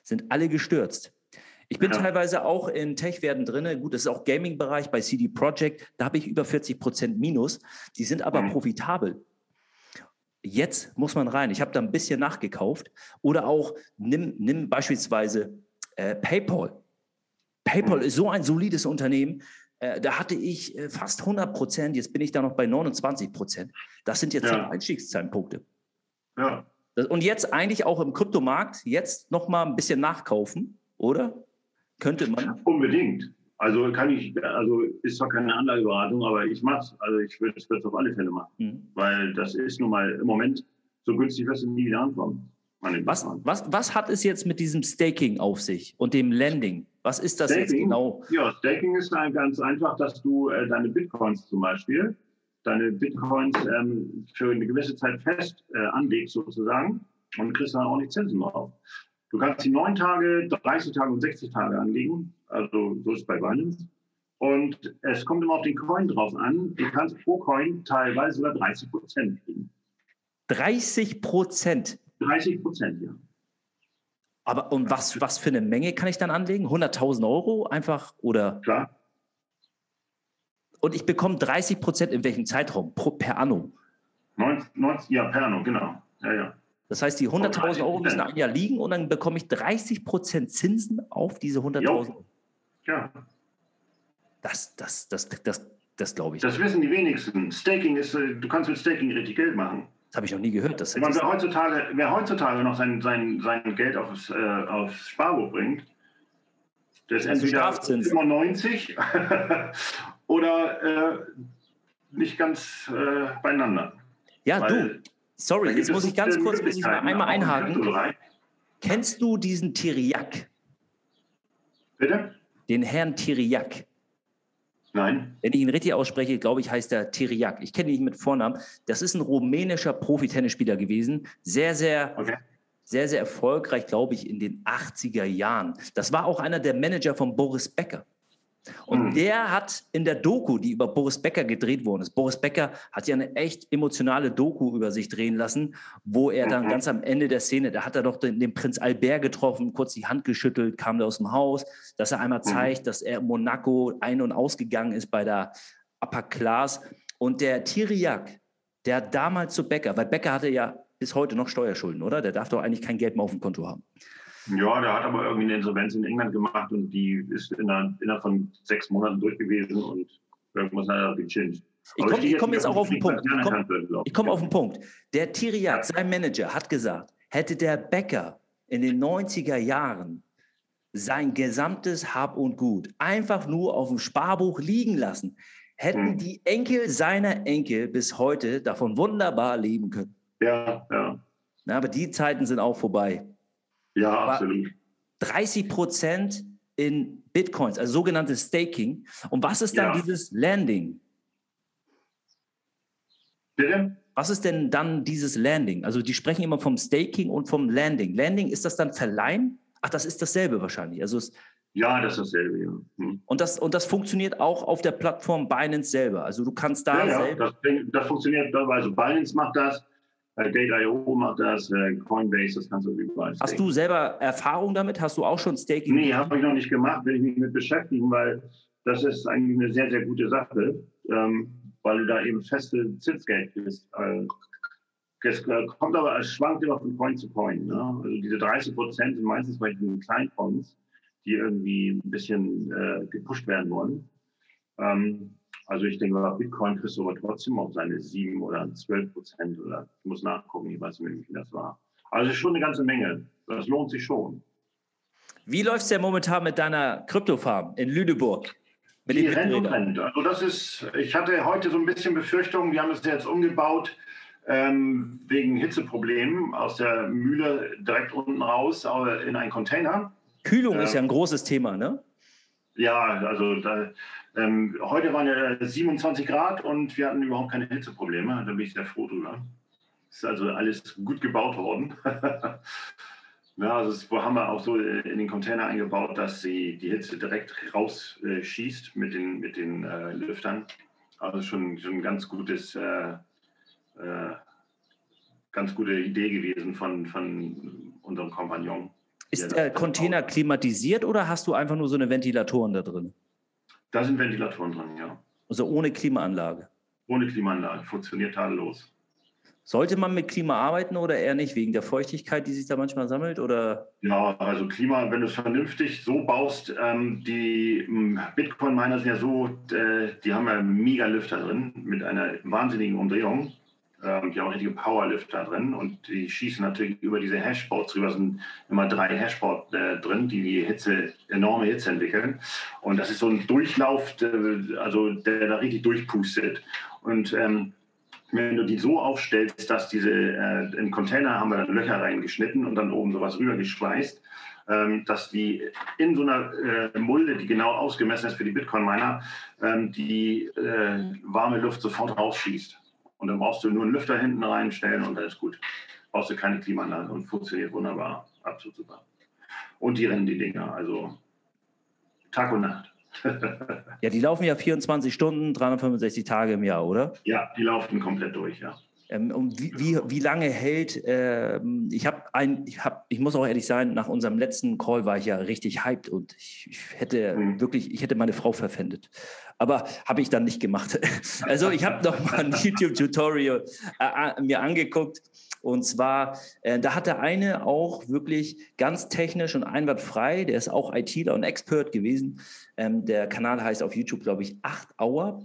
sind alle gestürzt. Ich bin ja. teilweise auch in Tech-Werten drin. Gut, das ist auch Gaming-Bereich bei CD Projekt. Da habe ich über 40 Prozent Minus. Die sind aber mhm. profitabel. Jetzt muss man rein. Ich habe da ein bisschen nachgekauft. Oder auch, nimm, nimm beispielsweise äh, PayPal. PayPal mhm. ist so ein solides Unternehmen. Äh, da hatte ich äh, fast 100 Prozent. Jetzt bin ich da noch bei 29 Prozent. Das sind jetzt ja. Einstiegszeitpunkte. Ja. Und jetzt eigentlich auch im Kryptomarkt, jetzt noch mal ein bisschen nachkaufen, oder? Könnte man? Unbedingt. Also kann ich, also ist zwar keine Anlageberatung, aber ich mache es. Also ich würde es auf alle Fälle machen. Mhm. Weil das ist nun mal im Moment so günstig, dass es nie wieder ankommt. Was, was, was hat es jetzt mit diesem Staking auf sich und dem Lending? Was ist das Staking, jetzt genau? Ja, Staking ist ganz einfach, dass du äh, deine Bitcoins zum Beispiel, deine Bitcoins ähm, für eine gewisse Zeit fest äh, anlegst sozusagen und kriegst dann auch nicht Zinsen drauf. Du kannst sie neun Tage, 30 Tage und 60 Tage anlegen. Also so ist es bei Binance. Und es kommt immer auf den Coin drauf an. Du kannst pro Coin teilweise sogar 30 Prozent kriegen. 30 Prozent? 30 Prozent, ja. Aber und was, was für eine Menge kann ich dann anlegen? 100.000 Euro einfach oder? Klar. Und ich bekomme 30 Prozent in welchem Zeitraum? Pro, per Anno? 90, 90, ja, per Anno, genau. Ja, ja. Das heißt, die 100.000 Euro müssen ein Jahr liegen und dann bekomme ich 30 Prozent Zinsen auf diese 100.000 Euro. Ja. Das, das, das, das, das glaube ich. Das wissen die wenigsten. Staking ist, äh, du kannst mit Staking richtig Geld machen. Das habe ich noch nie gehört. Das meine, wer, heutzutage, wer heutzutage noch sein, sein, sein Geld aufs, äh, aufs Sparbuch bringt, der ist entweder 95 oder äh, nicht ganz äh, beieinander. Ja, Weil, du, Sorry, jetzt muss ich ganz kurz muss ich mal einmal einhaken. Kennst du diesen Tiriak? Bitte? Den Herrn Tiriak. Nein. Wenn ich ihn richtig ausspreche, glaube ich, heißt er Tiriak. Ich kenne ihn nicht mit Vornamen. Das ist ein rumänischer Profi-Tennisspieler gewesen. Sehr, sehr, okay. sehr, sehr erfolgreich, glaube ich, in den 80er Jahren. Das war auch einer der Manager von Boris Becker. Und mhm. der hat in der Doku, die über Boris Becker gedreht worden ist, Boris Becker hat ja eine echt emotionale Doku über sich drehen lassen, wo er dann mhm. ganz am Ende der Szene, da hat er doch den, den, Prinz Albert getroffen, kurz die Hand geschüttelt, kam da aus dem Haus, dass er einmal mhm. zeigt, dass er in Monaco ein- und ausgegangen ist bei der Upper Class. Und der Tiriak, der damals zu Becker, weil Becker hatte ja bis heute noch Steuerschulden, oder? Der darf doch eigentlich kein Geld mehr auf dem Konto haben. Ja, der hat aber irgendwie eine Insolvenz in England gemacht und die ist innerhalb von sechs Monaten durch gewesen und irgendwas hat er gechanged. Ich komme komm jetzt auch auf den Punkt. Ich komme komm auf den Punkt. Der Tiriak, sein Manager, hat gesagt, hätte der Bäcker in den 90er Jahren sein gesamtes Hab und Gut einfach nur auf dem Sparbuch liegen lassen, hätten hm. die Enkel seiner Enkel bis heute davon wunderbar leben können. Ja, ja. Na, aber die Zeiten sind auch vorbei. Ja, absolut. 30 Prozent in Bitcoins, also sogenanntes Staking. Und was ist dann ja. dieses Landing? Bitte? Was ist denn dann dieses Landing? Also die sprechen immer vom Staking und vom Landing. Landing, ist das dann Verleihen? Ach, das ist dasselbe wahrscheinlich. Also es, ja, das ist dasselbe, ja. Hm. Und, das, und das funktioniert auch auf der Plattform Binance selber. Also du kannst da ja, selber. Ja, das, das funktioniert, also Binance macht das, Date.io macht das, äh, Coinbase, das kannst du überall. Hast du selber Erfahrung damit? Hast du auch schon Staking? Nee, habe ich noch nicht gemacht, will ich mich mit beschäftigen, weil das ist eigentlich eine sehr, sehr gute Sache. Ähm, weil du da eben feste Zinsgeld bist. Äh, es äh, kommt aber, es schwankt immer von Coin zu Coin. Ne? Also diese 30 Prozent sind meistens bei diesen Kleincoins, die irgendwie ein bisschen äh, gepusht werden wollen. Ähm, also ich denke, bei Bitcoin kriegst du aber trotzdem auf seine 7 oder 12 Prozent oder ich muss nachgucken, ich weiß nicht, wie das war. Also schon eine ganze Menge. Das lohnt sich schon. Wie läuft es denn momentan mit deiner Kryptofarm in Lüneburg? Mit die rennt und rennt. Also das ist, ich hatte heute so ein bisschen Befürchtungen, wir haben es jetzt umgebaut ähm, wegen Hitzeproblemen aus der Mühle direkt unten raus in einen Container. Kühlung ähm, ist ja ein großes Thema, ne? Ja, also da, ähm, heute waren ja 27 Grad und wir hatten überhaupt keine Hitzeprobleme. Da bin ich sehr froh drüber. Ist also alles gut gebaut worden. Ja, also das haben wir auch so in den Container eingebaut, dass sie die Hitze direkt rausschießt äh, mit den, mit den äh, Lüftern. Also schon, schon ein ganz gutes, äh, äh, ganz gute Idee gewesen von, von unserem Kompagnon. Ist der Container klimatisiert oder hast du einfach nur so eine Ventilatoren da drin? Da sind Ventilatoren drin, ja. Also ohne Klimaanlage? Ohne Klimaanlage, funktioniert tadellos. Sollte man mit Klima arbeiten oder eher nicht, wegen der Feuchtigkeit, die sich da manchmal sammelt? Oder? Ja, also Klima, wenn du es vernünftig so baust, ähm, die ähm, Bitcoin-Miner sind ja so, äh, die haben ja Mega-Lüfter drin mit einer wahnsinnigen Umdrehung. Ähm, die haben richtige Powerlifter drin und die schießen natürlich über diese Hashboards drüber. sind immer drei Hashboards äh, drin, die die Hitze, enorme Hitze entwickeln. Und das ist so ein Durchlauf, äh, also der da richtig durchpustet. Und ähm, wenn du die so aufstellst, dass diese, äh, im Container haben wir dann Löcher reingeschnitten und dann oben sowas rübergeschweißt, ähm, dass die in so einer äh, Mulde, die genau ausgemessen ist für die Bitcoin-Miner, ähm, die äh, warme Luft sofort rausschießt. Und dann brauchst du nur einen Lüfter hinten reinstellen und dann ist gut. Brauchst du keine Klimaanlage und funktioniert wunderbar. Absolut super. Und die rennen die Dinger, also Tag und Nacht. ja, die laufen ja 24 Stunden, 365 Tage im Jahr, oder? Ja, die laufen komplett durch, ja. Ähm, und wie, wie, wie, lange hält, ähm, ich habe ein, ich habe, ich muss auch ehrlich sein, nach unserem letzten Call war ich ja richtig hyped und ich, ich hätte mhm. wirklich, ich hätte meine Frau verpfändet. Aber habe ich dann nicht gemacht. Also ich habe noch mal ein YouTube-Tutorial äh, mir angeguckt und zwar, äh, da hat der eine auch wirklich ganz technisch und einwandfrei, der ist auch ITler und Expert gewesen. Ähm, der Kanal heißt auf YouTube, glaube ich, 8 Hour.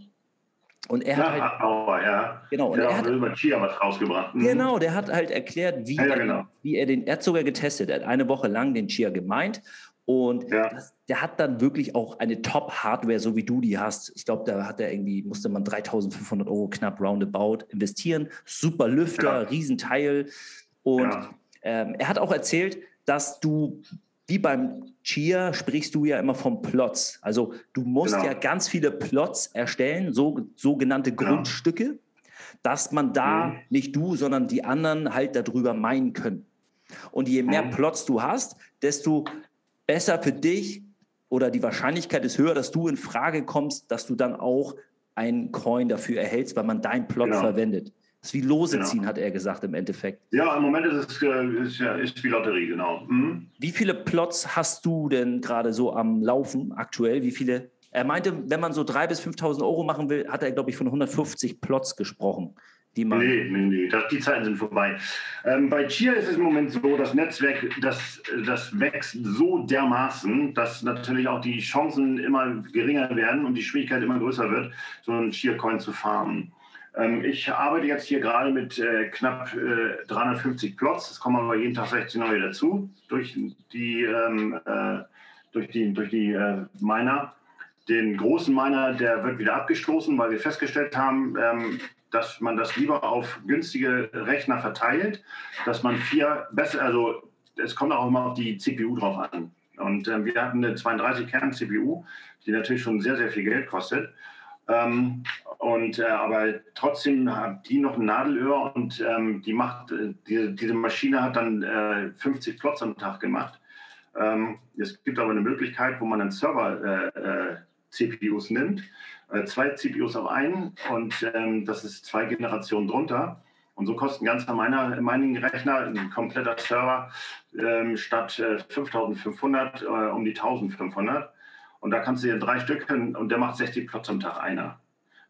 Und er ja, hat halt, Auer, ja. Genau, und der er hat über Chia was rausgebracht. Mhm. Genau, der hat halt erklärt, wie, ja, ja, genau. er, wie er den, er hat sogar getestet, er hat eine Woche lang den Chia gemeint und ja. das, der hat dann wirklich auch eine Top-Hardware, so wie du die hast. Ich glaube, da hat er irgendwie, musste man 3500 Euro knapp roundabout investieren. Super Lüfter. Riesenteil. Und ähm, er hat auch erzählt, dass du, wie beim Chia, sprichst du ja immer vom Plots. Also du musst genau. ja ganz viele Plots erstellen, so, sogenannte Grundstücke, dass man da mhm. nicht du, sondern die anderen halt darüber meinen können. Und je mehr mhm. Plots du hast, desto besser für dich oder die Wahrscheinlichkeit ist höher, dass du in Frage kommst, dass du dann auch einen Coin dafür erhältst, weil man deinen Plot genau. verwendet. Das ist wie Lose genau. ziehen, hat er gesagt im Endeffekt. Ja, im Moment ist es äh, ist, ist wie Lotterie, genau. Mhm. Wie viele Plots hast du denn gerade so am Laufen aktuell? Wie viele Er meinte, wenn man so 3.000 bis 5.000 Euro machen will, hat er, glaube ich, von 150 Plots gesprochen. Die man nee, nee, nee, das, die Zeiten sind vorbei. Ähm, bei Chia ist es im Moment so, das Netzwerk, das, das wächst so dermaßen, dass natürlich auch die Chancen immer geringer werden und die Schwierigkeit immer größer wird, so einen Chia-Coin zu farmen. Ähm, ich arbeite jetzt hier gerade mit äh, knapp äh, 350 Plots. Es kommen aber jeden Tag 16 neue dazu durch die, ähm, äh, durch die, durch die äh, Miner. Den großen Miner, der wird wieder abgestoßen, weil wir festgestellt haben, ähm, dass man das lieber auf günstige Rechner verteilt, dass man vier besser, also es kommt auch immer auf die CPU drauf an. Und äh, wir hatten eine 32-Kern-CPU, die natürlich schon sehr, sehr viel Geld kostet. Ähm, und, äh, aber trotzdem hat die noch ein Nadelöhr und ähm, die macht, äh, die, diese Maschine hat dann äh, 50 Plots am Tag gemacht. Ähm, es gibt aber eine Möglichkeit, wo man einen Server-CPUs äh, äh, nimmt, äh, zwei CPUs auf einen und ähm, das ist zwei Generationen drunter. Und so kosten ganz meiner Mining-Rechner, ein kompletter Server, ähm, statt 5500 um die 1500. Und da kannst du dir drei Stück und der macht 60 Plots am Tag einer.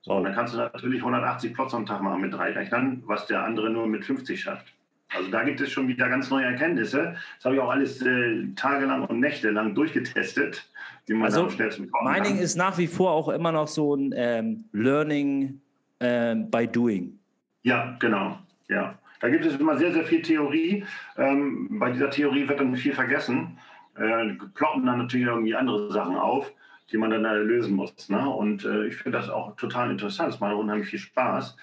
So, und dann kannst du natürlich 180 Plots am Tag machen mit drei Rechnern, was der andere nur mit 50 schafft. Also da gibt es schon wieder ganz neue Erkenntnisse. Das habe ich auch alles äh, tagelang und nächtelang durchgetestet, wie man also, am schnellsten bekommen Mining kann. ist nach wie vor auch immer noch so ein ähm, Learning ähm, by Doing. Ja, genau. Ja. Da gibt es immer sehr, sehr viel Theorie. Ähm, bei dieser Theorie wird dann viel vergessen äh, ploppen dann natürlich irgendwie andere Sachen auf, die man dann lösen muss. Ne? Und äh, ich finde das auch total interessant. Es macht unheimlich viel Spaß.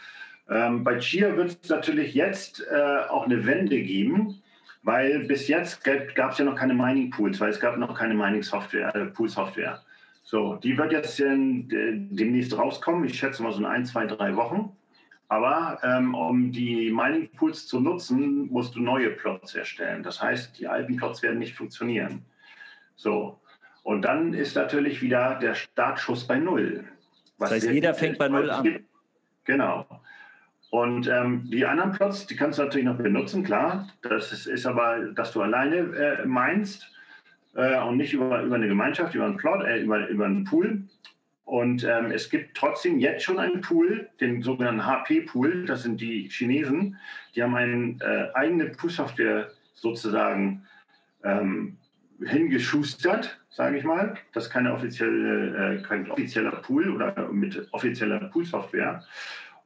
Ähm, bei Chia wird es natürlich jetzt äh, auch eine Wende geben, weil bis jetzt gab es ja noch keine Mining Pools, weil es gab noch keine Mining Software, äh, Pool Software. So, die wird jetzt in, demnächst rauskommen. Ich schätze mal so in ein, zwei, drei Wochen. Aber ähm, um die Mining Pools zu nutzen, musst du neue Plots erstellen. Das heißt, die alten Plots werden nicht funktionieren. So. Und dann ist natürlich wieder der Startschuss bei Null. das heißt, jeder fängt bei Null an. Genau. Und ähm, die anderen Plots, die kannst du natürlich noch benutzen, klar. Das ist, ist aber, dass du alleine äh, meinst äh, und nicht über, über eine Gemeinschaft, über einen Plot, äh, über, über einen Pool. Und ähm, es gibt trotzdem jetzt schon einen Pool, den sogenannten HP-Pool. Das sind die Chinesen. Die haben eine äh, eigene Pool-Software sozusagen ähm, hingeschustert, sage ich mal. Das ist keine offizielle, äh, kein offizieller Pool oder mit offizieller Pool-Software.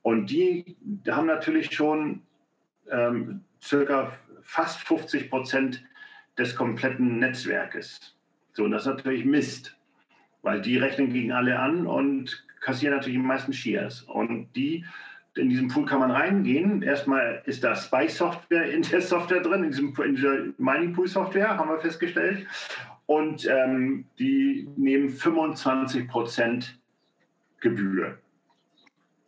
Und die haben natürlich schon ähm, circa fast 50 Prozent des kompletten Netzwerkes. So, und das ist natürlich Mist. Weil die rechnen gegen alle an und kassieren natürlich die meisten Shares. Und die, in diesem Pool kann man reingehen. Erstmal ist da Spy-Software in der Software drin, in, diesem, in dieser Mining-Pool-Software, haben wir festgestellt. Und ähm, die nehmen 25 Prozent Gebühr.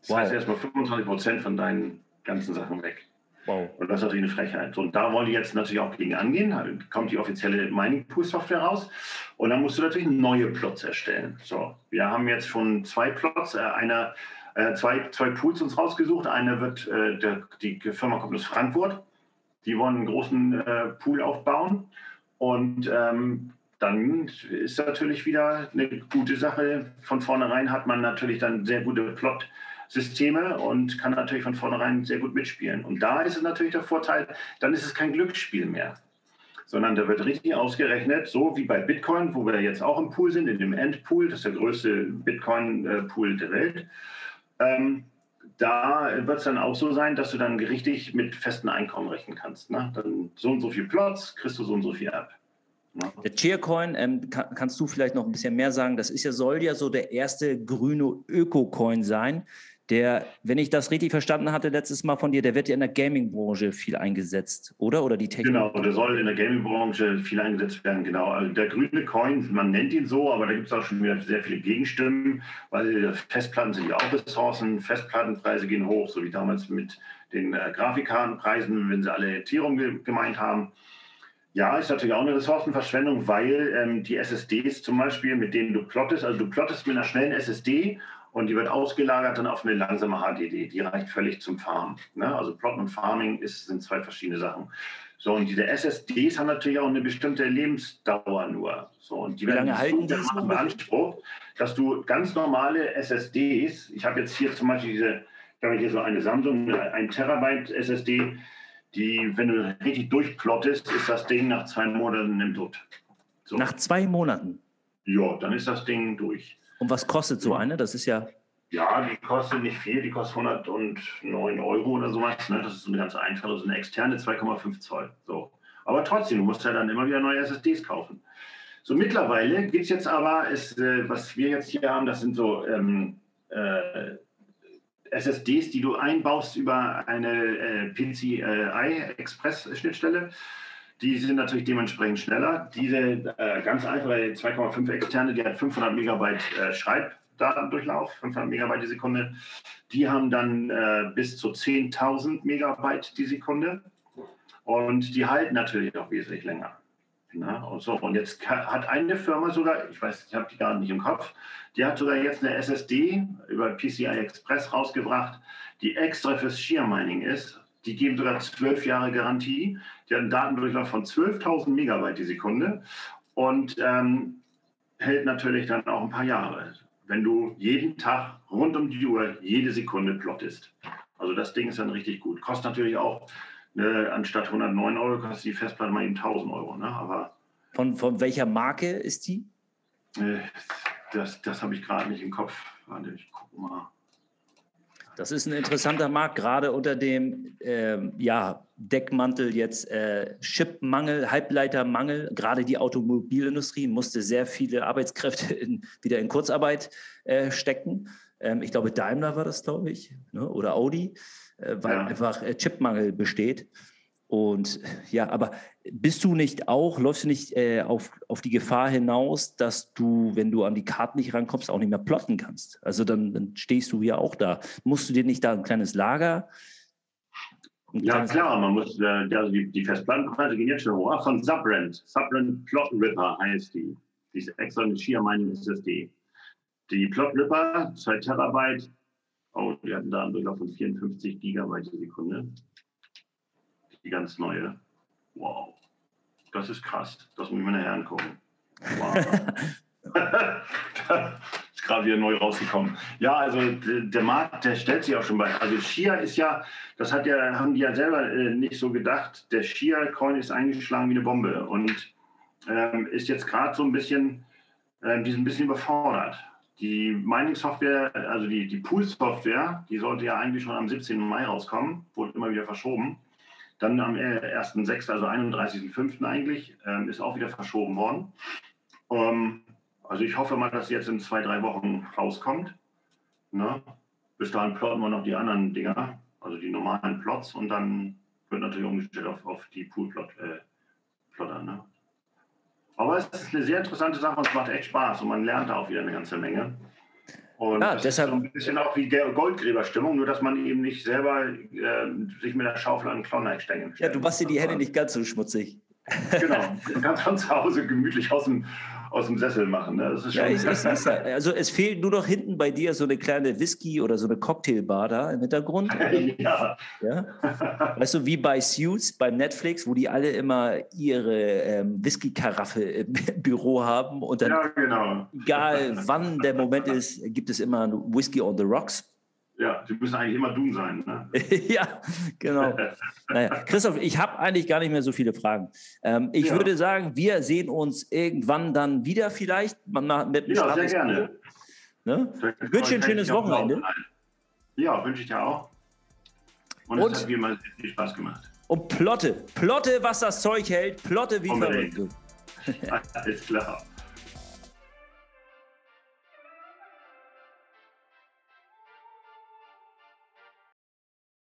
Das wow. heißt erstmal 25 Prozent von deinen ganzen Sachen weg. Wow. Und das ist natürlich eine Frechheit. Und da wollen die jetzt natürlich auch gegen angehen. Da kommt die offizielle Mining Pool Software raus. Und dann musst du natürlich neue Plots erstellen. So, wir haben jetzt schon zwei Plots. Äh, einer, äh, zwei, zwei Pools uns rausgesucht. Einer wird, äh, der, die Firma kommt aus Frankfurt. Die wollen einen großen äh, Pool aufbauen. Und ähm, dann ist natürlich wieder eine gute Sache. Von vornherein hat man natürlich dann sehr gute Plot. Systeme und kann natürlich von vornherein sehr gut mitspielen. Und da ist es natürlich der Vorteil, dann ist es kein Glücksspiel mehr, sondern da wird richtig ausgerechnet, so wie bei Bitcoin, wo wir jetzt auch im Pool sind, in dem Endpool, das ist der größte Bitcoin-Pool der Welt. Ähm, da wird es dann auch so sein, dass du dann richtig mit festen Einkommen rechnen kannst. Ne? Dann so und so viel Plots, kriegst du so und so viel ab. Ne? Der Cheercoin, ähm, kann, kannst du vielleicht noch ein bisschen mehr sagen? Das ist ja, soll ja so der erste grüne Öko-Coin sein. Der, wenn ich das richtig verstanden hatte letztes Mal von dir, der wird ja in der Gaming-Branche viel eingesetzt, oder? Oder die Technik? Genau, der soll in der Gaming-Branche viel eingesetzt werden, genau. Also der grüne Coin, man nennt ihn so, aber da gibt es auch schon wieder sehr viele Gegenstimmen, weil Festplatten sind ja auch Ressourcen, Festplattenpreise gehen hoch, so wie damals mit den äh, Grafikkartenpreisen, wenn sie alle Ethereum ge gemeint haben. Ja, ist natürlich auch eine Ressourcenverschwendung, weil ähm, die SSDs zum Beispiel, mit denen du plottest, also du plottest mit einer schnellen SSD und die wird ausgelagert dann auf eine langsame HDD. Die reicht völlig zum Farmen. Ne? Also Plot und Farming ist, sind zwei verschiedene Sachen. So, und diese SSDs haben natürlich auch eine bestimmte Lebensdauer nur. So, und die Wie lange halten so beansprucht, dass du ganz normale SSDs, ich habe jetzt hier zum Beispiel diese, ich habe hier so eine Samsung, ein Terabyte SSD, die, wenn du richtig durchplottest, ist das Ding nach zwei Monaten im Tod. So. Nach zwei Monaten? Ja, dann ist das Ding durch. Und was kostet so eine? Das ist ja. Ja, die kostet nicht viel, die kostet 109 Euro oder sowas. Ne? Das ist so eine ganz einfache, so eine externe 2,5 Zoll. So. Aber trotzdem, du musst ja dann immer wieder neue SSDs kaufen. So mittlerweile gibt es jetzt aber, ist, äh, was wir jetzt hier haben, das sind so ähm, äh, SSDs, die du einbaust über eine äh, PCI-Express-Schnittstelle. Die sind natürlich dementsprechend schneller. Diese äh, ganz einfache 2,5 externe, die hat 500 Megabyte äh, Schreibdatendurchlauf, 500 Megabyte die Sekunde. Die haben dann äh, bis zu 10.000 Megabyte die Sekunde. Und die halten natürlich auch wesentlich länger. Na, und, so. und jetzt hat eine Firma sogar, ich weiß, ich habe die gerade nicht im Kopf, die hat sogar jetzt eine SSD über PCI Express rausgebracht, die extra fürs Shear Mining ist die geben sogar zwölf Jahre Garantie. Die haben einen Datendurchlauf von 12.000 Megabyte die Sekunde und ähm, hält natürlich dann auch ein paar Jahre, wenn du jeden Tag rund um die Uhr jede Sekunde plottest. Also das Ding ist dann richtig gut. Kostet natürlich auch, ne, anstatt 109 Euro kostet die Festplatte mal eben 1000 Euro. Ne? Aber, von, von welcher Marke ist die? Äh, das das habe ich gerade nicht im Kopf. Warte, ich gucke mal. Das ist ein interessanter Markt, gerade unter dem äh, ja, Deckmantel jetzt äh, Chipmangel, Halbleitermangel. Gerade die Automobilindustrie musste sehr viele Arbeitskräfte in, wieder in Kurzarbeit äh, stecken. Ähm, ich glaube, Daimler war das, glaube ich, ne? oder Audi, äh, weil ja. einfach äh, Chipmangel besteht. Und ja, aber bist du nicht auch, läufst du nicht äh, auf, auf die Gefahr hinaus, dass du, wenn du an die Karten nicht rankommst, auch nicht mehr plotten kannst? Also dann, dann stehst du ja auch da. Musst du dir nicht da ein kleines Lager? Ein ja, klar, man muss, äh, also die, die Festplattenpreise gehen jetzt schon hoch. Von Subrent, Subrent Plot Ripper heißt die. Die ist extra eine Shear Mining SSD. Die Plot Ripper, 2 Terabyte, oh, die hatten da einen Durchlauf von 54 Gigabyte die Sekunde die ganz neue. Wow, das ist krass. Das muss ich mir nachher angucken. Wow. ist gerade wieder neu rausgekommen. Ja, also der Markt, der stellt sich auch schon bei. Also Shia ist ja, das hat ja, haben die ja selber äh, nicht so gedacht. Der Shia-Coin ist eingeschlagen wie eine Bombe und ähm, ist jetzt gerade so ein bisschen, äh, die ist ein bisschen überfordert. Die Mining-Software, also die, die Pool-Software, die sollte ja eigentlich schon am 17. Mai rauskommen, wurde immer wieder verschoben. Dann am 1.6., also 31.5. eigentlich, ähm, ist auch wieder verschoben worden. Ähm, also ich hoffe mal, dass jetzt in zwei, drei Wochen rauskommt. Ne? Bis dahin plotten wir noch die anderen Dinger, also die normalen Plots und dann wird natürlich umgestellt auf, auf die Pool-Plotter. Äh, ne? Aber es ist eine sehr interessante Sache und es macht echt Spaß und man lernt da auch wieder eine ganze Menge. Und ja, das deshalb, ist so ein bisschen auch wie Goldgräberstimmung, nur dass man eben nicht selber äh, sich mit der Schaufel an den Klondike stängeln Ja, du machst dir die Hände nicht ganz so schmutzig. Genau, du kannst von zu Hause gemütlich aus dem, aus dem Sessel machen. Ne? Das ist schon ja, ich, ich, also es fehlt nur noch hinten bei dir so eine kleine Whisky- oder so eine Cocktailbar da im Hintergrund. ja. ja. Weißt du, wie bei Suits, beim Netflix, wo die alle immer ihre ähm, Whisky-Karaffe im Büro haben und dann, ja, genau. egal wann der Moment ist, gibt es immer Whisky on the Rocks ja, sie müssen eigentlich immer du sein. Ne? ja, genau. naja, Christoph, ich habe eigentlich gar nicht mehr so viele Fragen. Ähm, ich ja. würde sagen, wir sehen uns irgendwann dann wieder vielleicht mit Ja, sehr gerne. Ne? Ich wünsche dir ein schönes Wochenende. Ja, wünsche ich dir auch. Und, Und es hat mir mal viel Spaß gemacht. Und plotte, plotte, was das Zeug hält, plotte wie verrückt. Alles klar.